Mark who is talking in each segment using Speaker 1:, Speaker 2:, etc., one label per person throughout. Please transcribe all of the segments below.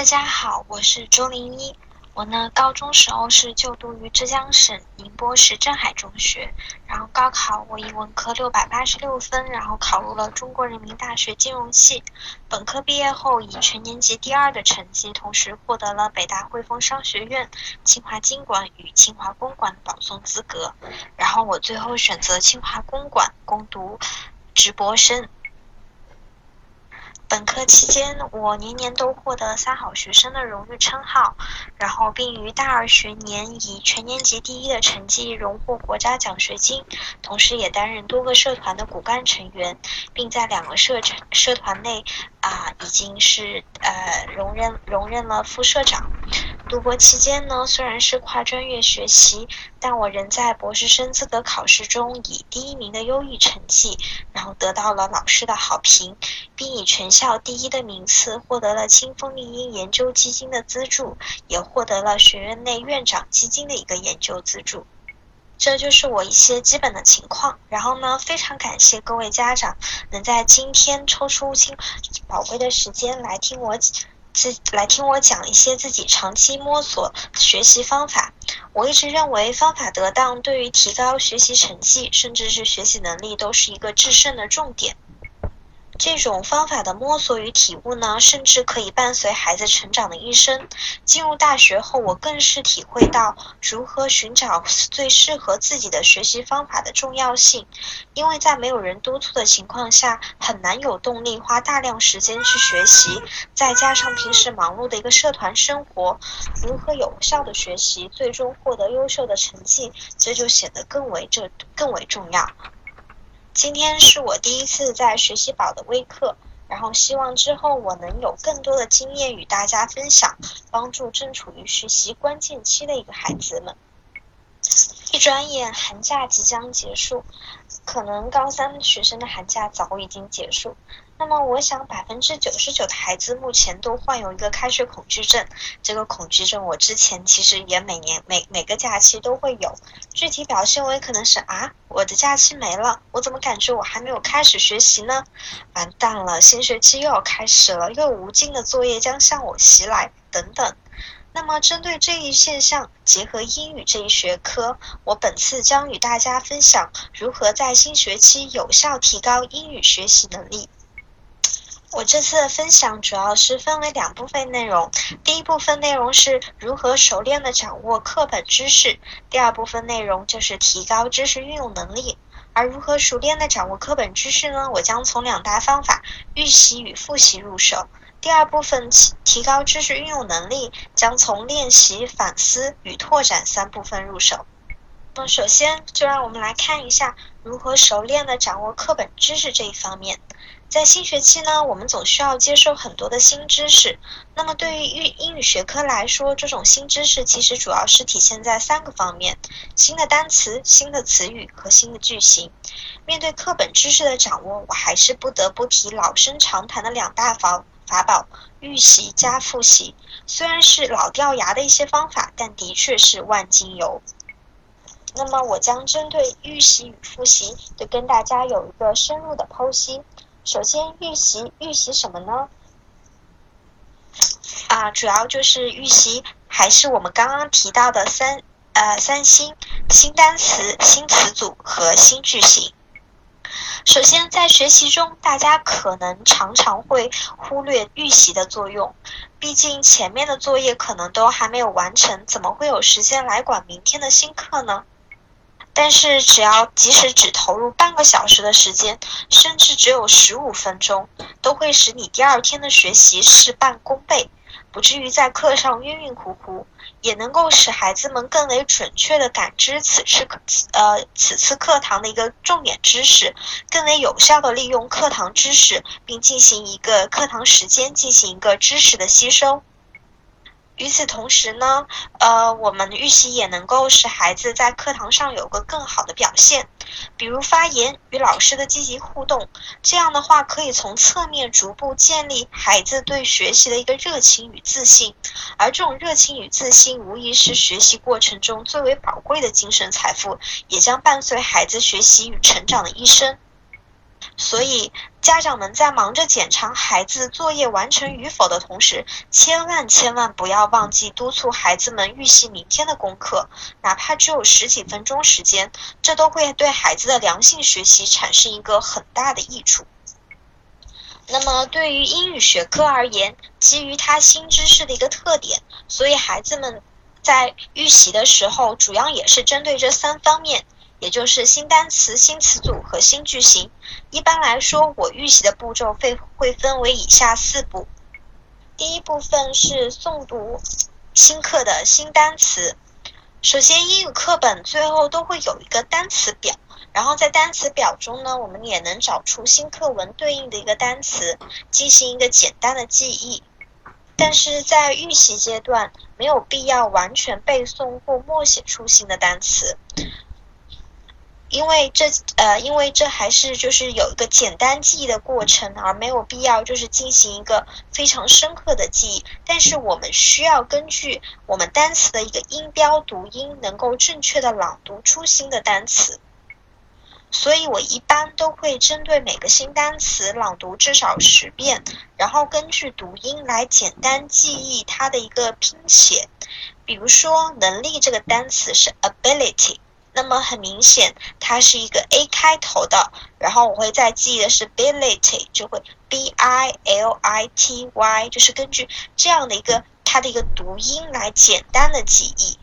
Speaker 1: 大家好，我是周林一。我呢，高中时候是就读于浙江省宁波市镇海中学，然后高考我以文科六百八十六分，然后考入了中国人民大学金融系。本科毕业后以全年级第二的成绩，同时获得了北大汇丰商学院、清华经管与清华公管的保送资格。然后我最后选择清华公管攻读直博生。本科期间，我年年都获得三好学生的荣誉称号，然后并于大二学年以全年级第一的成绩荣获国家奖学金，同时也担任多个社团的骨干成员，并在两个社社团内啊已经是呃荣任荣任了副社长。读博期间呢，虽然是跨专业学习，但我仍在博士生资格考试中以第一名的优异成绩，然后得到了老师的好评，并以全校第一的名次获得了清风丽英研究基金的资助，也获得了学院内院长基金的一个研究资助。这就是我一些基本的情况。然后呢，非常感谢各位家长能在今天抽出亲宝贵的时间来听我。自来听我讲一些自己长期摸索学习方法。我一直认为方法得当，对于提高学习成绩，甚至是学习能力，都是一个制胜的重点。这种方法的摸索与体悟呢，甚至可以伴随孩子成长的一生。进入大学后，我更是体会到如何寻找最适合自己的学习方法的重要性。因为在没有人督促的情况下，很难有动力花大量时间去学习。再加上平时忙碌的一个社团生活，如何有效的学习，最终获得优秀的成绩，这就显得更为这更为重要。今天是我第一次在学习宝的微课，然后希望之后我能有更多的经验与大家分享，帮助正处于学习关键期的一个孩子们。一转眼寒假即将结束，可能高三学生的寒假早已经结束。那么，我想百分之九十九的孩子目前都患有一个开学恐惧症。这个恐惧症，我之前其实也每年每每个假期都会有。具体表现为可能是啊，我的假期没了，我怎么感觉我还没有开始学习呢？完蛋了，新学期又要开始了，又无尽的作业将向我袭来，等等。那么，针对这一现象，结合英语这一学科，我本次将与大家分享如何在新学期有效提高英语学习能力。我这次的分享主要是分为两部分内容，第一部分内容是如何熟练的掌握课本知识，第二部分内容就是提高知识运用能力。而如何熟练的掌握课本知识呢？我将从两大方法预习与复习入手。第二部分提提高知识运用能力，将从练习、反思与拓展三部分入手。那首先就让我们来看一下如何熟练的掌握课本知识这一方面。在新学期呢，我们总需要接受很多的新知识。那么对于英英语学科来说，这种新知识其实主要是体现在三个方面：新的单词、新的词语和新的句型。面对课本知识的掌握，我还是不得不提老生常谈的两大法法宝——预习加复习。虽然是老掉牙的一些方法，但的确是万金油。那么我将针对预习与复习，就跟大家有一个深入的剖析。首先，预习预习什么呢？啊，主要就是预习，还是我们刚刚提到的三呃三新：新单词、新词组和新句型。首先，在学习中，大家可能常常会忽略预习的作用，毕竟前面的作业可能都还没有完成，怎么会有时间来管明天的新课呢？但是，只要即使只投入半个小时的时间，甚至只有十五分钟，都会使你第二天的学习事半功倍，不至于在课上晕晕乎乎，也能够使孩子们更为准确地感知此次课呃此次课堂的一个重点知识，更为有效地利用课堂知识，并进行一个课堂时间进行一个知识的吸收。与此同时呢，呃，我们预习也能够使孩子在课堂上有个更好的表现，比如发言与老师的积极互动。这样的话，可以从侧面逐步建立孩子对学习的一个热情与自信，而这种热情与自信，无疑是学习过程中最为宝贵的精神财富，也将伴随孩子学习与成长的一生。所以，家长们在忙着检查孩子作业完成与否的同时，千万千万不要忘记督促孩子们预习明天的功课，哪怕只有十几分钟时间，这都会对孩子的良性学习产生一个很大的益处。那么，对于英语学科而言，基于它新知识的一个特点，所以孩子们在预习的时候，主要也是针对这三方面。也就是新单词、新词组和新句型。一般来说，我预习的步骤会会分为以下四步。第一部分是诵读新课的新单词。首先，英语课本最后都会有一个单词表，然后在单词表中呢，我们也能找出新课文对应的一个单词，进行一个简单的记忆。但是在预习阶段，没有必要完全背诵或默写出新的单词。因为这呃，因为这还是就是有一个简单记忆的过程，而没有必要就是进行一个非常深刻的记忆。但是我们需要根据我们单词的一个音标读音，能够正确的朗读出新的单词。所以我一般都会针对每个新单词朗读至少十遍，然后根据读音来简单记忆它的一个拼写。比如说，能力这个单词是 ability。那么很明显，它是一个 A 开头的，然后我会再记忆的是 ability，就会 B I L I T Y，就是根据这样的一个它的一个读音来简单的记忆。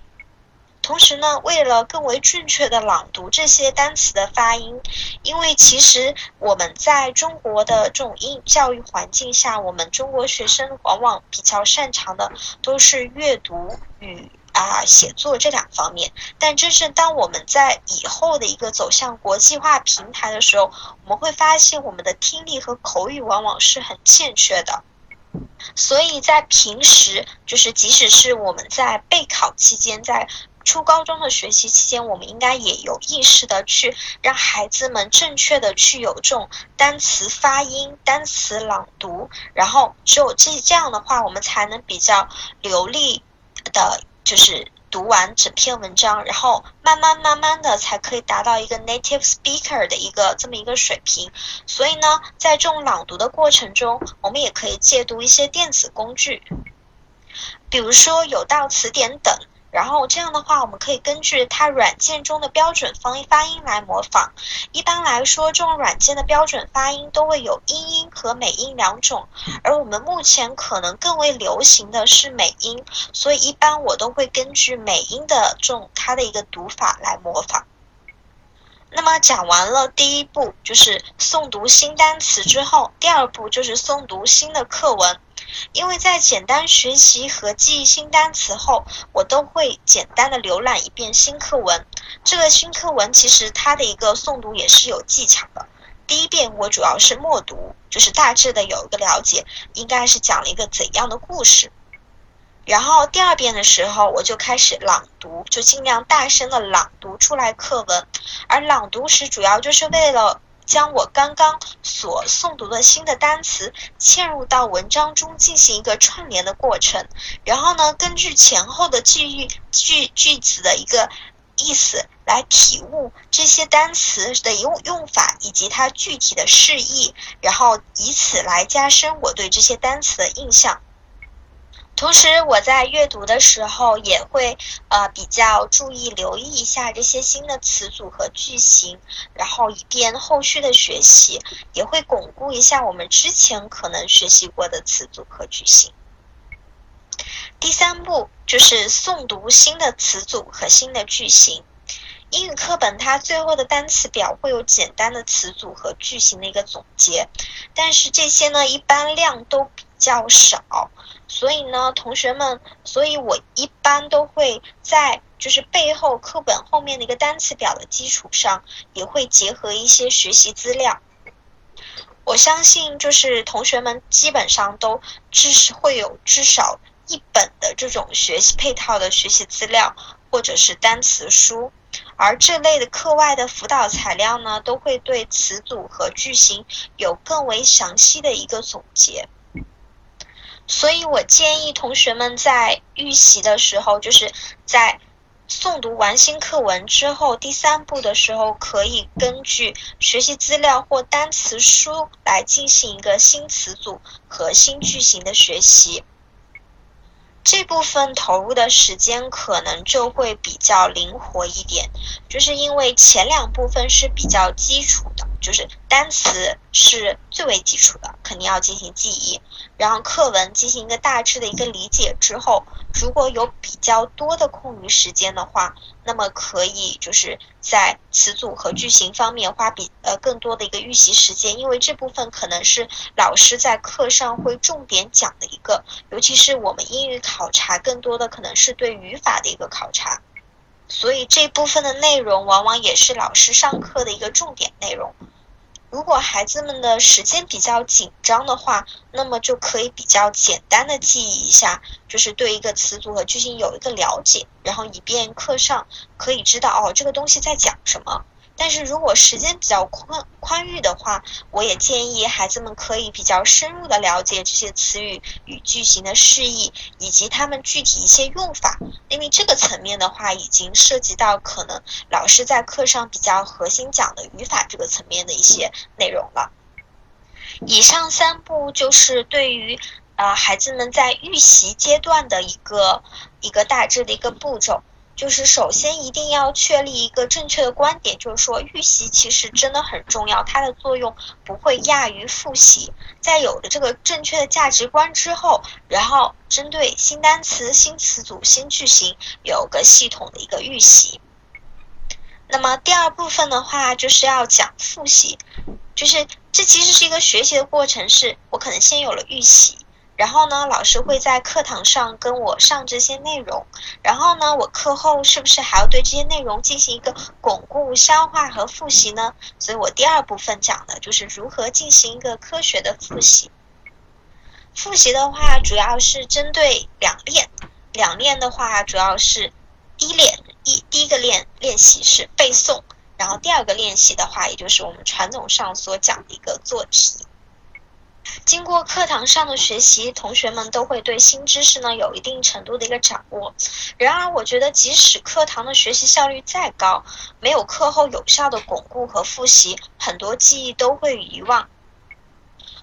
Speaker 1: 同时呢，为了更为准确的朗读这些单词的发音，因为其实我们在中国的这种英语教育环境下，我们中国学生往往比较擅长的都是阅读与。啊，写作这两方面，但真正当我们在以后的一个走向国际化平台的时候，我们会发现我们的听力和口语往往是很欠缺的。所以在平时，就是即使是我们在备考期间，在初高中的学习期间，我们应该也有意识的去让孩子们正确的去有这种单词发音、单词朗读，然后只有这这样的话，我们才能比较流利的。就是读完整篇文章，然后慢慢慢慢的才可以达到一个 native speaker 的一个这么一个水平。所以呢，在这种朗读的过程中，我们也可以借读一些电子工具，比如说有道词典等。然后这样的话，我们可以根据它软件中的标准方发音来模仿。一般来说，这种软件的标准发音都会有英音和美音两种，而我们目前可能更为流行的是美音，所以一般我都会根据美音的这种它的一个读法来模仿。那么讲完了第一步，就是诵读新单词之后，第二步就是诵读新的课文。因为在简单学习和记忆新单词后，我都会简单的浏览一遍新课文。这个新课文其实它的一个诵读也是有技巧的。第一遍我主要是默读，就是大致的有一个了解，应该是讲了一个怎样的故事。然后第二遍的时候，我就开始朗读，就尽量大声的朗读出来课文。而朗读时主要就是为了。将我刚刚所诵读的新的单词嵌入到文章中，进行一个串联的过程。然后呢，根据前后的句句句句子的一个意思来体悟这些单词的用用法以及它具体的释义，然后以此来加深我对这些单词的印象。同时，我在阅读的时候也会呃比较注意留意一下这些新的词组和句型，然后以便后续的学习也会巩固一下我们之前可能学习过的词组和句型。第三步就是诵读新的词组和新的句型。英语课本它最后的单词表会有简单的词组和句型的一个总结，但是这些呢一般量都比较少。所以呢，同学们，所以我一般都会在就是背后课本后面的一个单词表的基础上，也会结合一些学习资料。我相信就是同学们基本上都至少会有至少一本的这种学习配套的学习资料，或者是单词书。而这类的课外的辅导材料呢，都会对词组和句型有更为详细的一个总结。所以我建议同学们在预习的时候，就是在诵读完新课文之后，第三步的时候可以根据学习资料或单词书来进行一个新词组和新句型的学习。这部分投入的时间可能就会比较灵活一点，就是因为前两部分是比较基础的，就是单词是最为基础的，肯定要进行记忆。然后课文进行一个大致的一个理解之后，如果有比较多的空余时间的话，那么可以就是在词组和句型方面花比呃更多的一个预习时间，因为这部分可能是老师在课上会重点讲的一个，尤其是我们英语考察更多的可能是对语法的一个考察，所以这部分的内容往往也是老师上课的一个重点内容。如果孩子们的时间比较紧张的话，那么就可以比较简单的记忆一下，就是对一个词组和句型有一个了解，然后以便课上可以知道哦这个东西在讲什么。但是如果时间比较宽宽裕的话，我也建议孩子们可以比较深入的了解这些词语与句型的释义，以及他们具体一些用法。因为这个层面的话，已经涉及到可能老师在课上比较核心讲的语法这个层面的一些内容了。以上三步就是对于呃孩子们在预习阶段的一个一个大致的一个步骤。就是首先一定要确立一个正确的观点，就是说预习其实真的很重要，它的作用不会亚于复习。在有了这个正确的价值观之后，然后针对新单词、新词组、新句型有个系统的一个预习。那么第二部分的话，就是要讲复习，就是这其实是一个学习的过程，是我可能先有了预习。然后呢，老师会在课堂上跟我上这些内容，然后呢，我课后是不是还要对这些内容进行一个巩固、消化和复习呢？所以我第二部分讲的就是如何进行一个科学的复习。复习的话，主要是针对两练，两练的话，主要是一练一第一个练练习是背诵，然后第二个练习的话，也就是我们传统上所讲的一个做题。经过课堂上的学习，同学们都会对新知识呢有一定程度的一个掌握。然而，我觉得即使课堂的学习效率再高，没有课后有效的巩固和复习，很多记忆都会遗忘。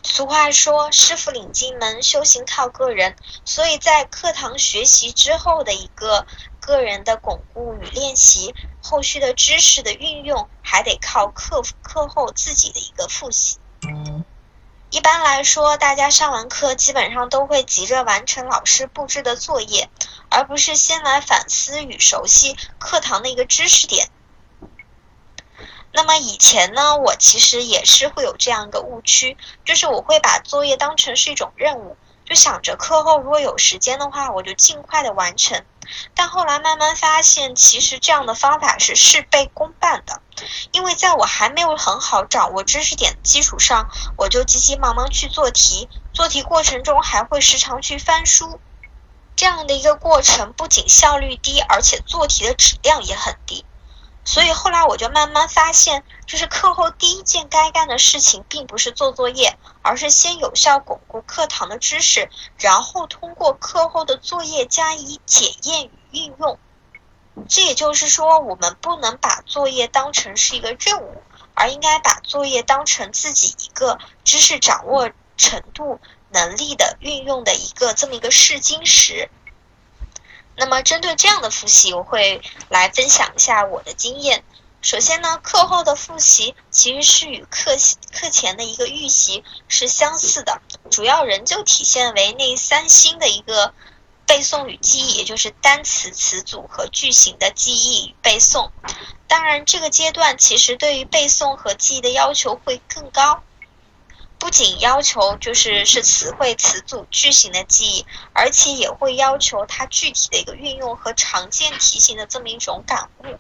Speaker 1: 俗话说：“师傅领进门，修行靠个人。”所以在课堂学习之后的一个个人的巩固与练习，后续的知识的运用还得靠课课后自己的一个复习。一般来说，大家上完课基本上都会急着完成老师布置的作业，而不是先来反思与熟悉课堂的一个知识点。那么以前呢，我其实也是会有这样一个误区，就是我会把作业当成是一种任务。就想着课后如果有时间的话，我就尽快的完成。但后来慢慢发现，其实这样的方法是事倍功半的。因为在我还没有很好掌握知识点的基础上，我就急急忙忙去做题，做题过程中还会时常去翻书，这样的一个过程不仅效率低，而且做题的质量也很低。所以后来我就慢慢发现，就是课后第一件该干的事情，并不是做作业，而是先有效巩固课堂的知识，然后通过课后的作业加以检验与运用。这也就是说，我们不能把作业当成是一个任务，而应该把作业当成自己一个知识掌握程度、能力的运用的一个这么一个试金石。那么，针对这样的复习，我会来分享一下我的经验。首先呢，课后的复习其实是与课课前的一个预习是相似的，主要仍旧体现为那三星的一个背诵与记忆，也就是单词、词组和句型的记忆与背诵。当然，这个阶段其实对于背诵和记忆的要求会更高。不仅要求就是是词汇、词组、句型的记忆，而且也会要求它具体的一个运用和常见题型的这么一种感悟。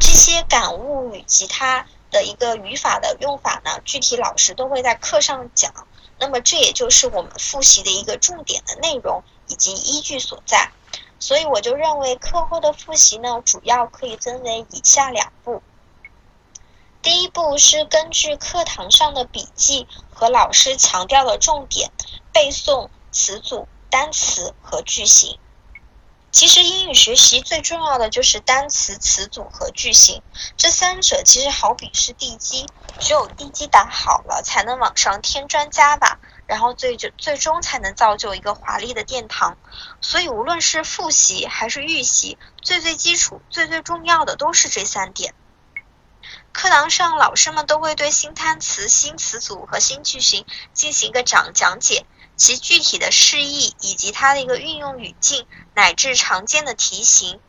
Speaker 1: 这些感悟与其他的一个语法的用法呢，具体老师都会在课上讲。那么这也就是我们复习的一个重点的内容以及依据所在。所以我就认为课后的复习呢，主要可以分为以下两步。第一步是根据课堂上的笔记和老师强调的重点背诵词组、单词和句型。其实英语学习最重要的就是单词、词组和句型，这三者其实好比是地基，只有地基打好了，才能往上添砖加瓦，然后最最最终才能造就一个华丽的殿堂。所以无论是复习还是预习，最最基础、最最重要的都是这三点。课堂上老师们都会对新单词、新词组和新句型进行一个讲讲解。其具体的释义以及它的一个运用语境乃至常见的题型，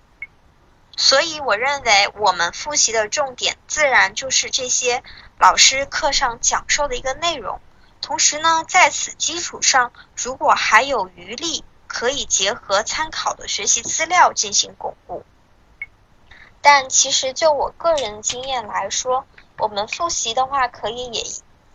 Speaker 1: 所以我认为我们复习的重点自然就是这些老师课上讲授的一个内容。同时呢，在此基础上，如果还有余力，可以结合参考的学习资料进行巩固。但其实就我个人经验来说，我们复习的话，可以也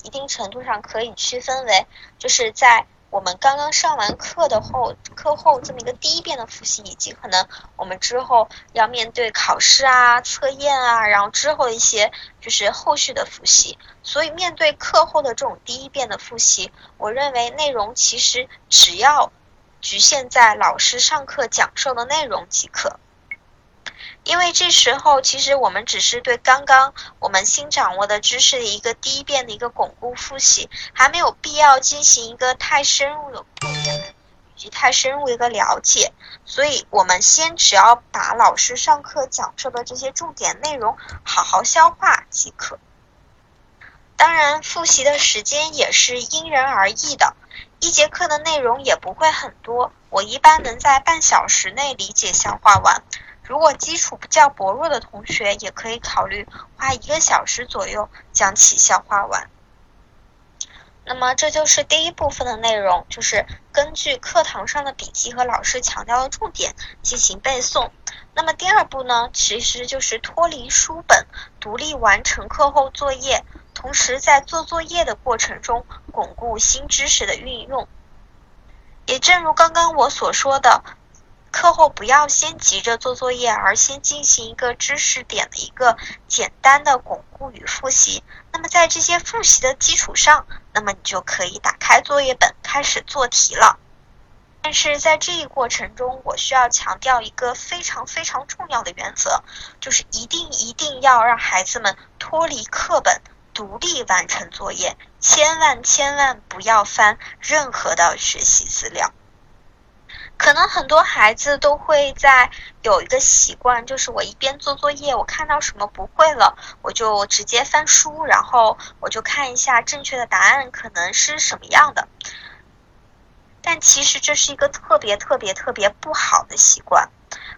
Speaker 1: 一定程度上可以区分为就是在。我们刚刚上完课的后，课后这么一个第一遍的复习，以及可能我们之后要面对考试啊、测验啊，然后之后一些就是后续的复习。所以面对课后的这种第一遍的复习，我认为内容其实只要局限在老师上课讲授的内容即可。因为这时候，其实我们只是对刚刚我们新掌握的知识的一个第一遍的一个巩固复习，还没有必要进行一个太深入的以及太深入的一个了解。所以，我们先只要把老师上课讲授的这些重点内容好好消化即可。当然，复习的时间也是因人而异的，一节课的内容也不会很多，我一般能在半小时内理解消化完。如果基础比较薄弱的同学，也可以考虑花一个小时左右将其消化完。那么这就是第一部分的内容，就是根据课堂上的笔记和老师强调的重点进行背诵。那么第二步呢，其实就是脱离书本，独立完成课后作业，同时在做作业的过程中巩固新知识的运用。也正如刚刚我所说的。课后不要先急着做作业，而先进行一个知识点的一个简单的巩固与复习。那么在这些复习的基础上，那么你就可以打开作业本开始做题了。但是在这一过程中，我需要强调一个非常非常重要的原则，就是一定一定要让孩子们脱离课本，独立完成作业，千万千万不要翻任何的学习资料。可能很多孩子都会在有一个习惯，就是我一边做作业，我看到什么不会了，我就直接翻书，然后我就看一下正确的答案可能是什么样的。但其实这是一个特别特别特别不好的习惯。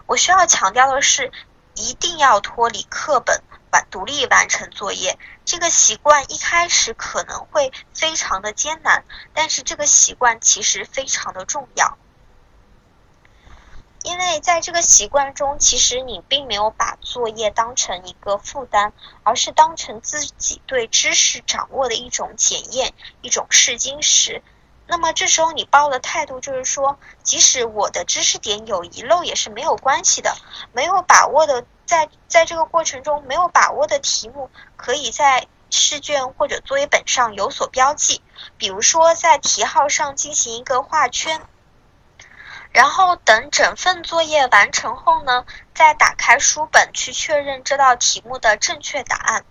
Speaker 1: 我需要强调的是，一定要脱离课本，完独立完成作业。这个习惯一开始可能会非常的艰难，但是这个习惯其实非常的重要。因为在这个习惯中，其实你并没有把作业当成一个负担，而是当成自己对知识掌握的一种检验，一种试金石。那么这时候你抱的态度就是说，即使我的知识点有遗漏也是没有关系的，没有把握的，在在这个过程中没有把握的题目，可以在试卷或者作业本上有所标记，比如说在题号上进行一个画圈。然后等整份作业完成后呢，再打开书本去确认这道题目的正确答案。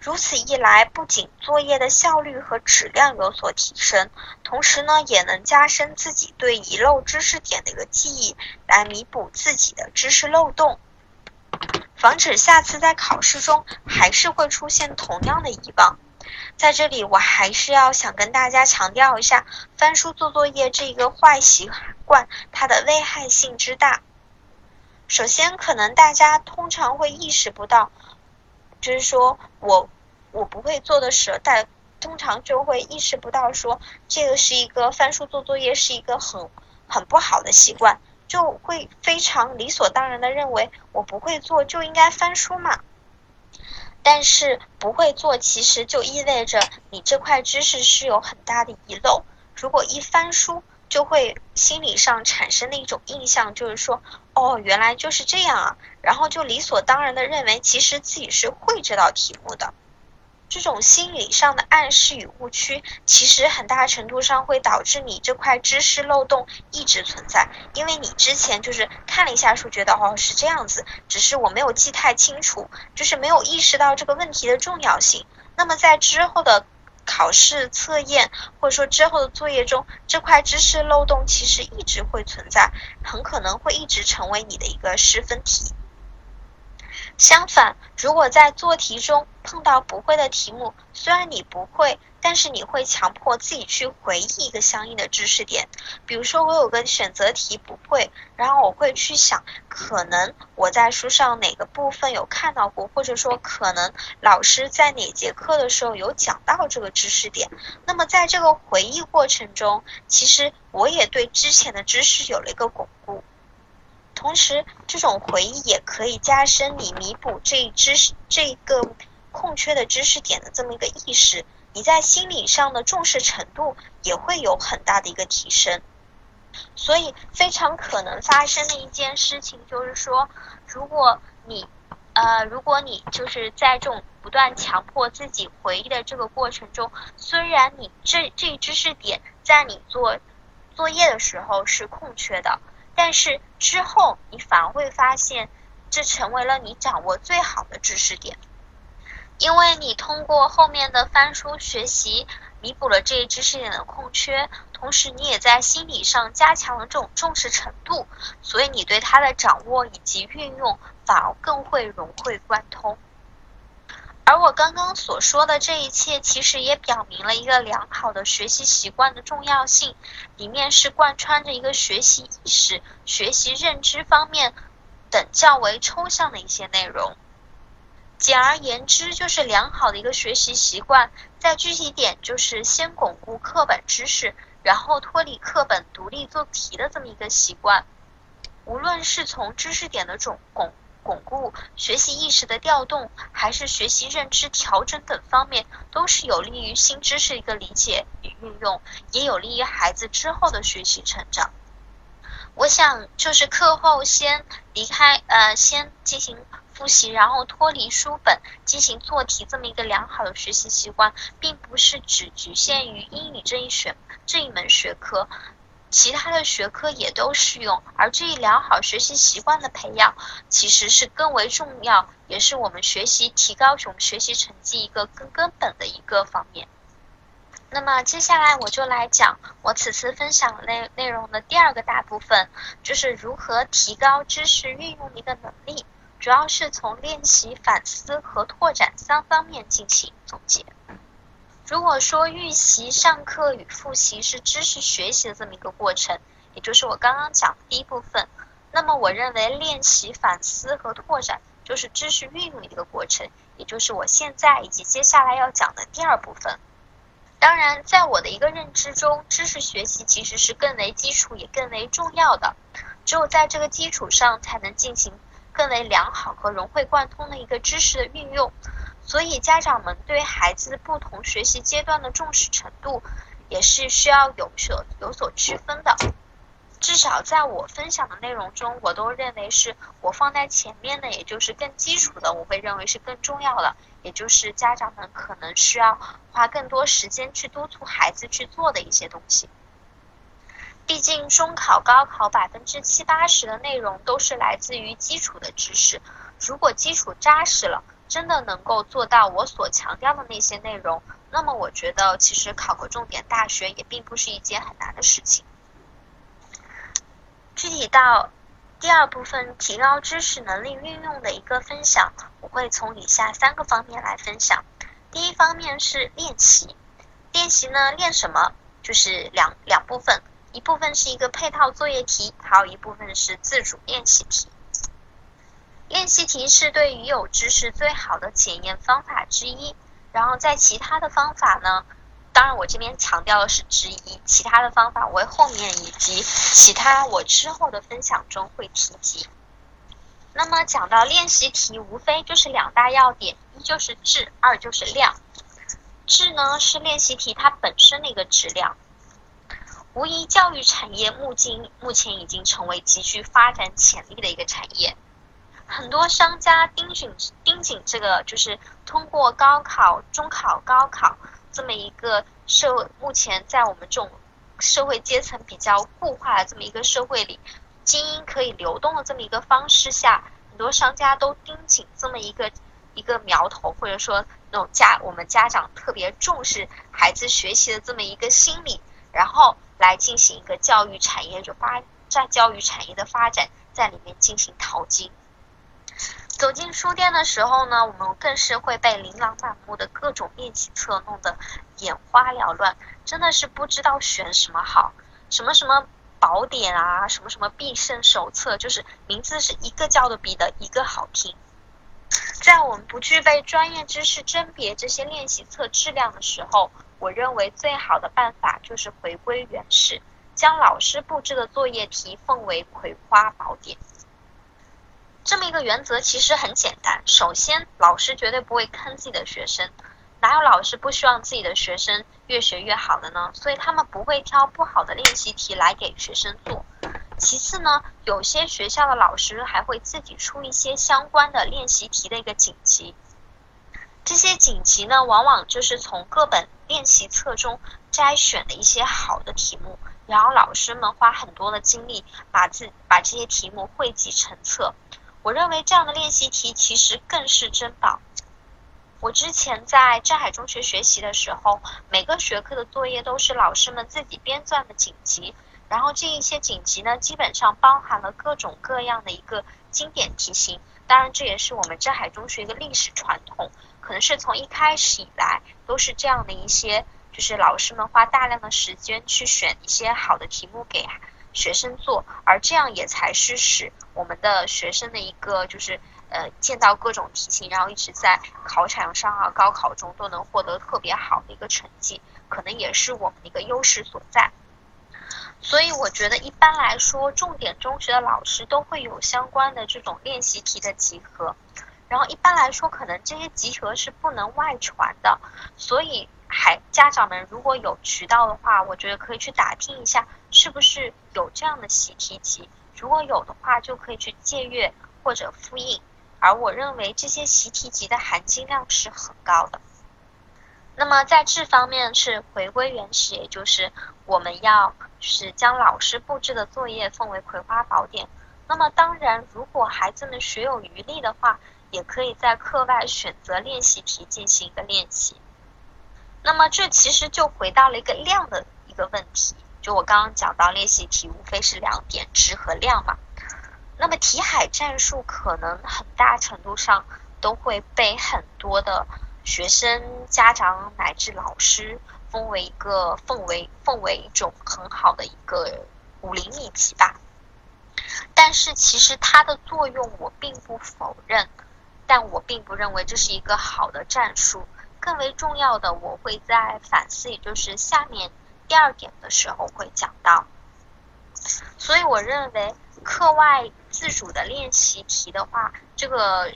Speaker 1: 如此一来，不仅作业的效率和质量有所提升，同时呢，也能加深自己对遗漏知识点的一个记忆，来弥补自己的知识漏洞，防止下次在考试中还是会出现同样的遗忘。在这里，我还是要想跟大家强调一下，翻书做作业这一个坏习惯，它的危害性之大。首先，可能大家通常会意识不到，就是说我我不会做的时候，但通常就会意识不到说，这个是一个翻书做作业是一个很很不好的习惯，就会非常理所当然的认为，我不会做就应该翻书嘛。但是不会做，其实就意味着你这块知识是有很大的遗漏。如果一翻书，就会心理上产生的一种印象，就是说，哦，原来就是这样啊，然后就理所当然的认为，其实自己是会这道题目的。这种心理上的暗示与误区，其实很大程度上会导致你这块知识漏洞一直存在，因为你之前就是看了一下书，觉得哦是这样子，只是我没有记太清楚，就是没有意识到这个问题的重要性。那么在之后的考试测验或者说之后的作业中，这块知识漏洞其实一直会存在，很可能会一直成为你的一个失分题。相反，如果在做题中碰到不会的题目，虽然你不会，但是你会强迫自己去回忆一个相应的知识点。比如说，我有个选择题不会，然后我会去想，可能我在书上哪个部分有看到过，或者说可能老师在哪节课的时候有讲到这个知识点。那么在这个回忆过程中，其实我也对之前的知识有了一个巩固。同时，这种回忆也可以加深你弥补这一知识这个空缺的知识点的这么一个意识，你在心理上的重视程度也会有很大的一个提升。所以，非常可能发生的一件事情就是说，如果你呃，如果你就是在这种不断强迫自己回忆的这个过程中，虽然你这这一知识点在你做作业的时候是空缺的。但是之后，你反而会发现，这成为了你掌握最好的知识点，因为你通过后面的翻书学习，弥补了这一知识点的空缺，同时你也在心理上加强了这种重视程度，所以你对它的掌握以及运用，反而更会融会贯通。而我刚刚所说的这一切，其实也表明了一个良好的学习习惯的重要性，里面是贯穿着一个学习意识、学习认知方面等较为抽象的一些内容。简而言之，就是良好的一个学习习惯。再具体点，就是先巩固课本知识，然后脱离课本独立做题的这么一个习惯。无论是从知识点的总巩。巩固学习意识的调动，还是学习认知调整等方面，都是有利于新知识一个理解与运用，也有利于孩子之后的学习成长。我想，就是课后先离开，呃，先进行复习，然后脱离书本进行做题，这么一个良好的学习习惯，并不是只局限于英语这一选这一门学科。其他的学科也都适用，而这一良好学习习惯的培养，其实是更为重要，也是我们学习提高我们学习成绩一个更根本的一个方面。那么接下来我就来讲我此次分享内内容的第二个大部分，就是如何提高知识运用的一个能力，主要是从练习、反思和拓展三方面进行总结。如果说预习、上课与复习是知识学习的这么一个过程，也就是我刚刚讲的第一部分，那么我认为练习、反思和拓展就是知识运用的一个过程，也就是我现在以及接下来要讲的第二部分。当然，在我的一个认知中，知识学习其实是更为基础也更为重要的，只有在这个基础上，才能进行更为良好和融会贯通的一个知识的运用。所以，家长们对孩子不同学习阶段的重视程度，也是需要有所有所区分的。至少在我分享的内容中，我都认为是我放在前面的，也就是更基础的，我会认为是更重要的，也就是家长们可能需要花更多时间去督促孩子去做的一些东西。毕竟，中考、高考百分之七八十的内容都是来自于基础的知识，如果基础扎实了。真的能够做到我所强调的那些内容，那么我觉得其实考个重点大学也并不是一件很难的事情。具体到第二部分提高知识能力运用的一个分享，我会从以下三个方面来分享。第一方面是练习，练习呢练什么？就是两两部分，一部分是一个配套作业题，还有一部分是自主练习题。练习题是对于有知识最好的检验方法之一，然后在其他的方法呢，当然我这边强调的是之一，其他的方法我后面以及其他我之后的分享中会提及。那么讲到练习题，无非就是两大要点，一就是质，二就是量。质呢是练习题它本身的一个质量，无疑教育产业目今目前已经成为极具发展潜力的一个产业。很多商家盯紧盯紧这个，就是通过高考、中考、高考这么一个社会，目前在我们这种社会阶层比较固化的这么一个社会里，精英可以流动的这么一个方式下，很多商家都盯紧这么一个一个苗头，或者说那种家我们家长特别重视孩子学习的这么一个心理，然后来进行一个教育产业就发在教育产业的发展，在里面进行淘金。走进书店的时候呢，我们更是会被琳琅满目的各种练习册弄得眼花缭乱，真的是不知道选什么好。什么什么宝典啊，什么什么必胜手册，就是名字是一个叫的比的一个好听。在我们不具备专业知识甄别这些练习册质量的时候，我认为最好的办法就是回归原始，将老师布置的作业题奉为葵花宝典。这个原则其实很简单。首先，老师绝对不会坑自己的学生，哪有老师不希望自己的学生越学越好的呢？所以他们不会挑不好的练习题来给学生做。其次呢，有些学校的老师还会自己出一些相关的练习题的一个锦集。这些锦集呢，往往就是从各本练习册中摘选的一些好的题目，然后老师们花很多的精力把自把这些题目汇集成册。我认为这样的练习题其实更是珍宝。我之前在镇海中学学习的时候，每个学科的作业都是老师们自己编撰的锦集，然后这一些锦集呢，基本上包含了各种各样的一个经典题型。当然，这也是我们镇海中学一个历史传统，可能是从一开始以来都是这样的一些，就是老师们花大量的时间去选一些好的题目给。学生做，而这样也才是使我们的学生的一个就是呃见到各种题型，然后一直在考场上啊、高考中都能获得特别好的一个成绩，可能也是我们的一个优势所在。所以我觉得一般来说，重点中学的老师都会有相关的这种练习题的集合，然后一般来说可能这些集合是不能外传的，所以。还家长们如果有渠道的话，我觉得可以去打听一下，是不是有这样的习题集。如果有的话，就可以去借阅或者复印。而我认为这些习题集的含金量是很高的。那么在这方面是回归原始，也就是我们要是将老师布置的作业奉为葵花宝典。那么当然，如果孩子们学有余力的话，也可以在课外选择练习题进行一个练习。那么这其实就回到了一个量的一个问题，就我刚刚讲到练习题无非是两点质和量嘛。那么题海战术可能很大程度上都会被很多的学生、家长乃至老师封为一个奉为奉为一种很好的一个武林秘籍吧。但是其实它的作用我并不否认，但我并不认为这是一个好的战术。更为重要的，我会在反思，也就是下面第二点的时候会讲到。所以我认为课外自主的练习题的话，这个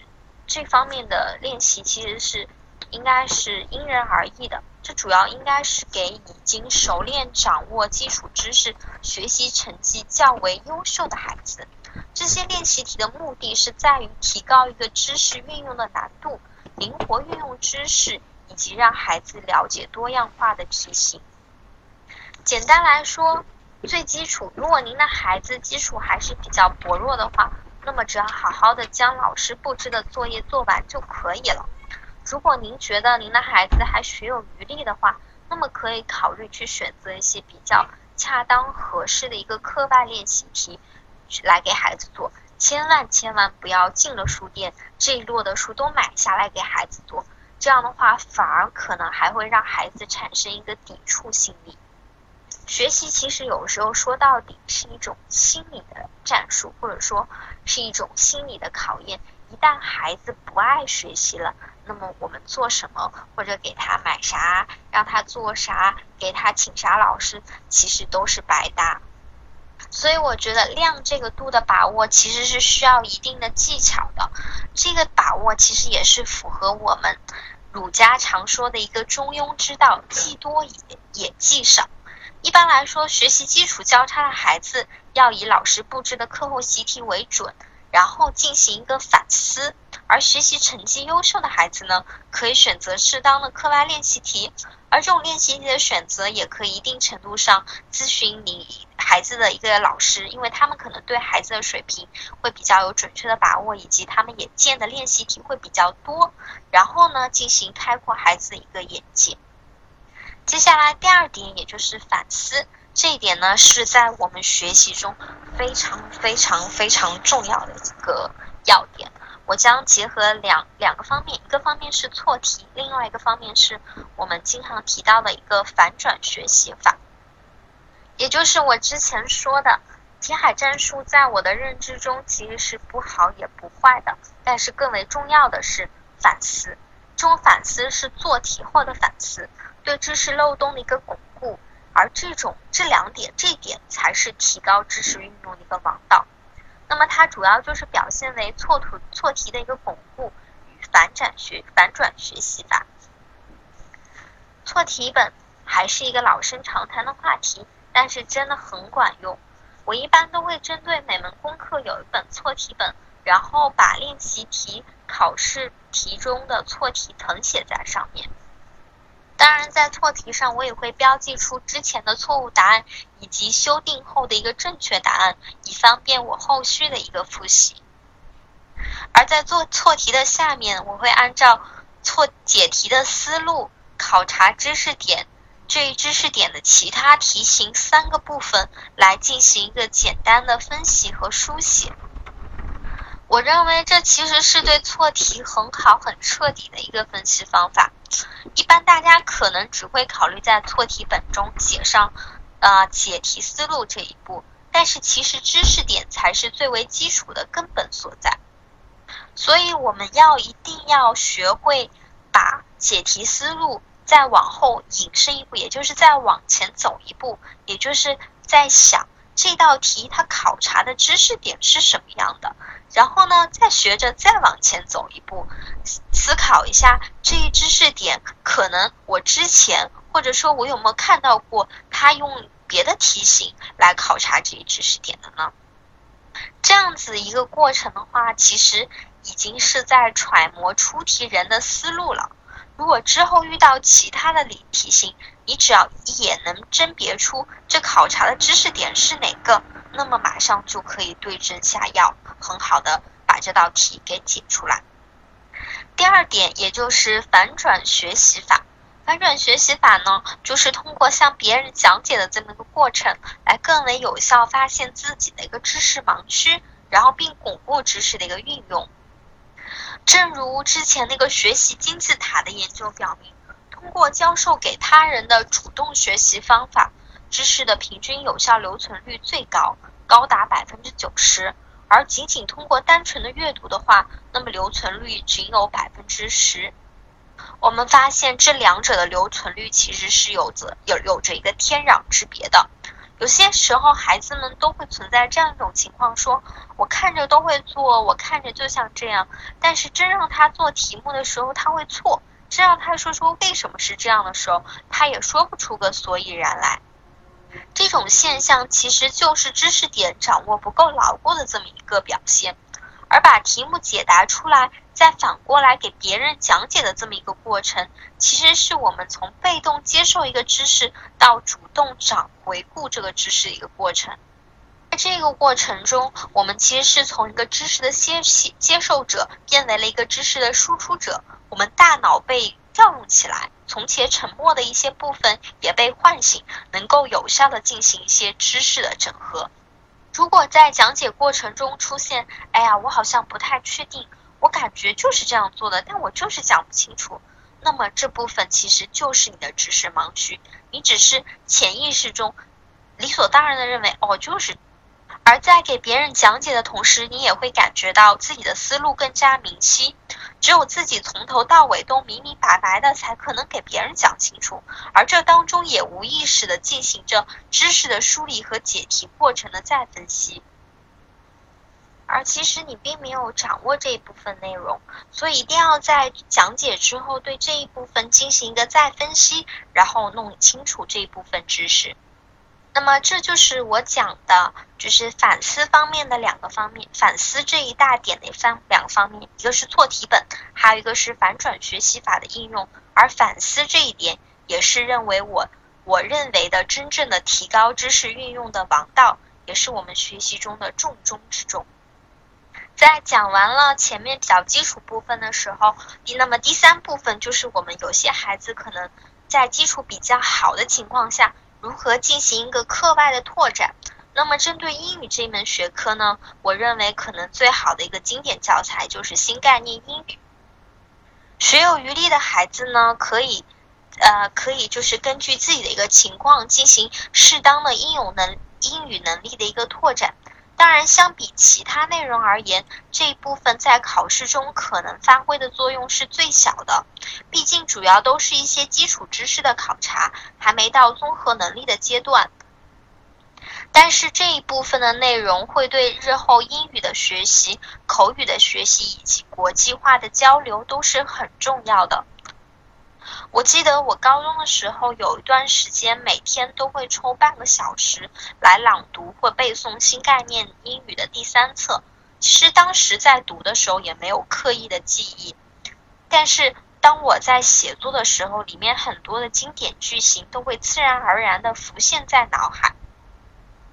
Speaker 1: 这方面的练习其实是应该是因人而异的。这主要应该是给已经熟练掌握基础知识、学习成绩较为优秀的孩子。这些练习题的目的是在于提高一个知识运用的难度，灵活运用知识。以及让孩子了解多样化的题型。简单来说，最基础，如果您的孩子基础还是比较薄弱的话，那么只要好好的将老师布置的作业做完就可以了。如果您觉得您的孩子还学有余力的话，那么可以考虑去选择一些比较恰当合适的一个课外练习题来给孩子做。千万千万不要进了书店，这一摞的书都买下来给孩子做。这样的话，反而可能还会让孩子产生一个抵触心理。学习其实有时候说到底是一种心理的战术，或者说是一种心理的考验。一旦孩子不爱学习了，那么我们做什么，或者给他买啥，让他做啥，给他请啥老师，其实都是白搭。所以我觉得量这个度的把握其实是需要一定的技巧的。这个把握其实也是符合我们儒家常说的一个中庸之道，既多也也既少。一般来说，学习基础较差的孩子要以老师布置的课后习题为准，然后进行一个反思。而学习成绩优秀的孩子呢，可以选择适当的课外练习题，而这种练习题的选择也可以一定程度上咨询你孩子的一个老师，因为他们可能对孩子的水平会比较有准确的把握，以及他们眼见的练习题会比较多，然后呢进行开阔孩子的一个眼界。接下来第二点，也就是反思，这一点呢是在我们学习中非常非常非常重要的一个要点。我将结合两两个方面，一个方面是错题，另外一个方面是我们经常提到的一个反转学习法，也就是我之前说的题海战术，在我的认知中其实是不好也不坏的，但是更为重要的是反思，这种反思是做题后的反思，对知识漏洞的一个巩固，而这种这两点这点才是提高知识运用的一个王道。那么它主要就是表现为错图错题的一个巩固与反转学反转学习法。错题本还是一个老生常谈的话题，但是真的很管用。我一般都会针对每门功课有一本错题本，然后把练习题、考试题中的错题誊写在上面。当然，在错题上我也会标记出之前的错误答案以及修订后的一个正确答案，以方便我后续的一个复习。而在做错题的下面，我会按照错解题的思路、考察知识点、这一知识点的其他题型三个部分来进行一个简单的分析和书写。我认为这其实是对错题很好、很彻底的一个分析方法。一般大家可能只会考虑在错题本中写上，呃，解题思路这一步，但是其实知识点才是最为基础的根本所在。所以我们要一定要学会把解题思路再往后引申一步，也就是再往前走一步，也就是在想这道题它考察的知识点是什么样的。然后呢，再学着再往前走一步，思考一下这一知识点，可能我之前或者说我有没有看到过他用别的题型来考察这一知识点的呢？这样子一个过程的话，其实已经是在揣摩出题人的思路了。如果之后遇到其他的理题型，你只要一眼能甄别出这考察的知识点是哪个。那么马上就可以对症下药，很好的把这道题给解出来。第二点，也就是反转学习法。反转学习法呢，就是通过向别人讲解的这么一个过程，来更为有效发现自己的一个知识盲区，然后并巩固知识的一个运用。正如之前那个学习金字塔的研究表明，通过教授给他人的主动学习方法。知识的平均有效留存率最高，高达百分之九十，而仅仅通过单纯的阅读的话，那么留存率仅有百分之十。我们发现这两者的留存率其实是有着有有着一个天壤之别的。有些时候，孩子们都会存在这样一种情况：说我看着都会做，我看着就像这样，但是真让他做题目的时候，他会错；这让他说说为什么是这样的时候，他也说不出个所以然来。这种现象其实就是知识点掌握不够牢固的这么一个表现，而把题目解答出来，再反过来给别人讲解的这么一个过程，其实是我们从被动接受一个知识到主动掌回顾这个知识的一个过程。在这个过程中，我们其实是从一个知识的接接受者变为了一个知识的输出者，我们大脑被。调用起来，从前沉默的一些部分也被唤醒，能够有效的进行一些知识的整合。如果在讲解过程中出现，哎呀，我好像不太确定，我感觉就是这样做的，但我就是讲不清楚，那么这部分其实就是你的知识盲区，你只是潜意识中理所当然的认为，哦，就是。而在给别人讲解的同时，你也会感觉到自己的思路更加明晰。只有自己从头到尾都明明白白的，才可能给别人讲清楚。而这当中也无意识的进行着知识的梳理和解题过程的再分析。而其实你并没有掌握这一部分内容，所以一定要在讲解之后对这一部分进行一个再分析，然后弄清楚这一部分知识。那么这就是我讲的，就是反思方面的两个方面，反思这一大点的方两个方面，一个是错题本，还有一个是反转学习法的应用。而反思这一点，也是认为我我认为的真正的提高知识运用的王道，也是我们学习中的重中之重。在讲完了前面比较基础部分的时候，那么第三部分就是我们有些孩子可能在基础比较好的情况下。如何进行一个课外的拓展？那么针对英语这一门学科呢？我认为可能最好的一个经典教材就是新概念英语。学有余力的孩子呢，可以呃可以就是根据自己的一个情况进行适当的应用能英语能力的一个拓展。当然，相比其他内容而言，这一部分在考试中可能发挥的作用是最小的。毕竟，主要都是一些基础知识的考察，还没到综合能力的阶段。但是这一部分的内容会对日后英语的学习、口语的学习以及国际化的交流都是很重要的。我记得我高中的时候有一段时间，每天都会抽半个小时来朗读或背诵新概念英语的第三册。其实当时在读的时候也没有刻意的记忆，但是当我在写作的时候，里面很多的经典句型都会自然而然的浮现在脑海。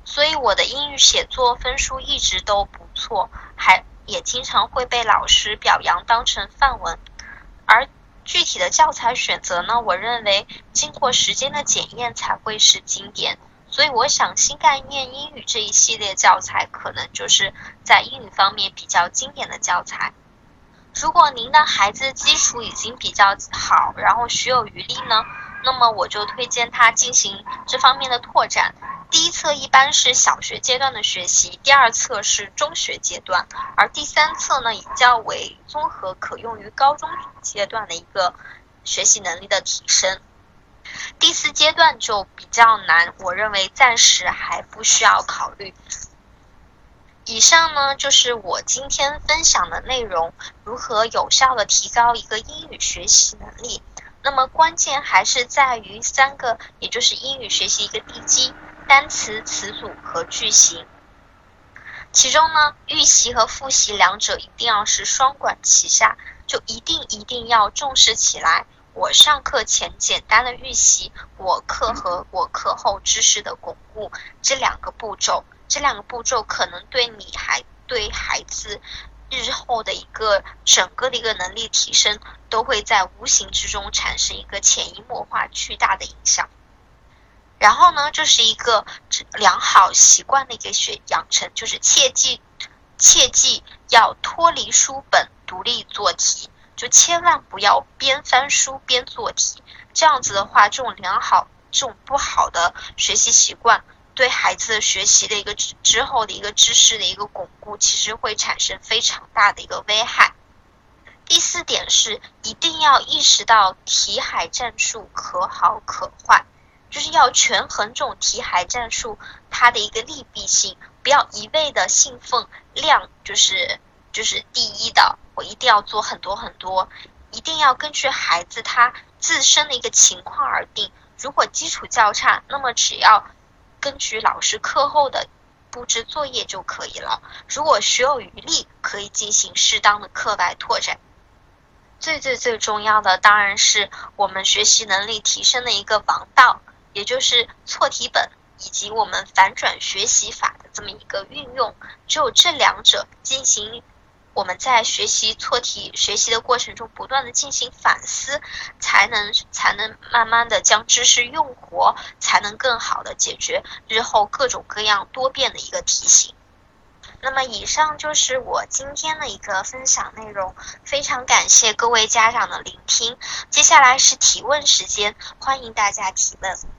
Speaker 1: 所以我的英语写作分数一直都不错，还也经常会被老师表扬当成范文，而。具体的教材选择呢？我认为经过时间的检验才会是经典。所以我想新概念英语这一系列教材可能就是在英语方面比较经典的教材。如果您的孩子基础已经比较好，然后学有余力呢，那么我就推荐他进行这方面的拓展。第一册一般是小学阶段的学习，第二册是中学阶段，而第三册呢，以较为综合，可用于高中阶段的一个学习能力的提升。第四阶段就比较难，我认为暂时还不需要考虑。以上呢就是我今天分享的内容，如何有效的提高一个英语学习能力。那么关键还是在于三个，也就是英语学习一个地基。单词、词组和句型，其中呢，预习和复习两者一定要是双管齐下，就一定一定要重视起来。我上课前简单的预习，我课和我课后知识的巩固，这两个步骤，这两个步骤可能对你还对孩子日后的一个整个的一个能力提升，都会在无形之中产生一个潜移默化巨大的影响。然后呢，这是一个良好习惯的一个学养成，就是切记切记要脱离书本独立做题，就千万不要边翻书边做题。这样子的话，这种良好这种不好的学习习惯，对孩子学习的一个之后的一个知识的一个巩固，其实会产生非常大的一个危害。第四点是一定要意识到题海战术可好可坏。就是要权衡这种题海战术它的一个利弊性，不要一味的信奉量就是就是第一的，我一定要做很多很多，一定要根据孩子他自身的一个情况而定。如果基础较差，那么只要根据老师课后的布置作业就可以了。如果学有余力，可以进行适当的课外拓展。最最最重要的当然是我们学习能力提升的一个王道。也就是错题本以及我们反转学习法的这么一个运用，只有这两者进行，我们在学习错题学习的过程中不断的进行反思，才能才能慢慢的将知识用活，才能更好的解决日后各种各样多变的一个题型。那么以上就是我今天的一个分享内容，非常感谢各位家长的聆听。接下来是提问时间，欢迎大家提问。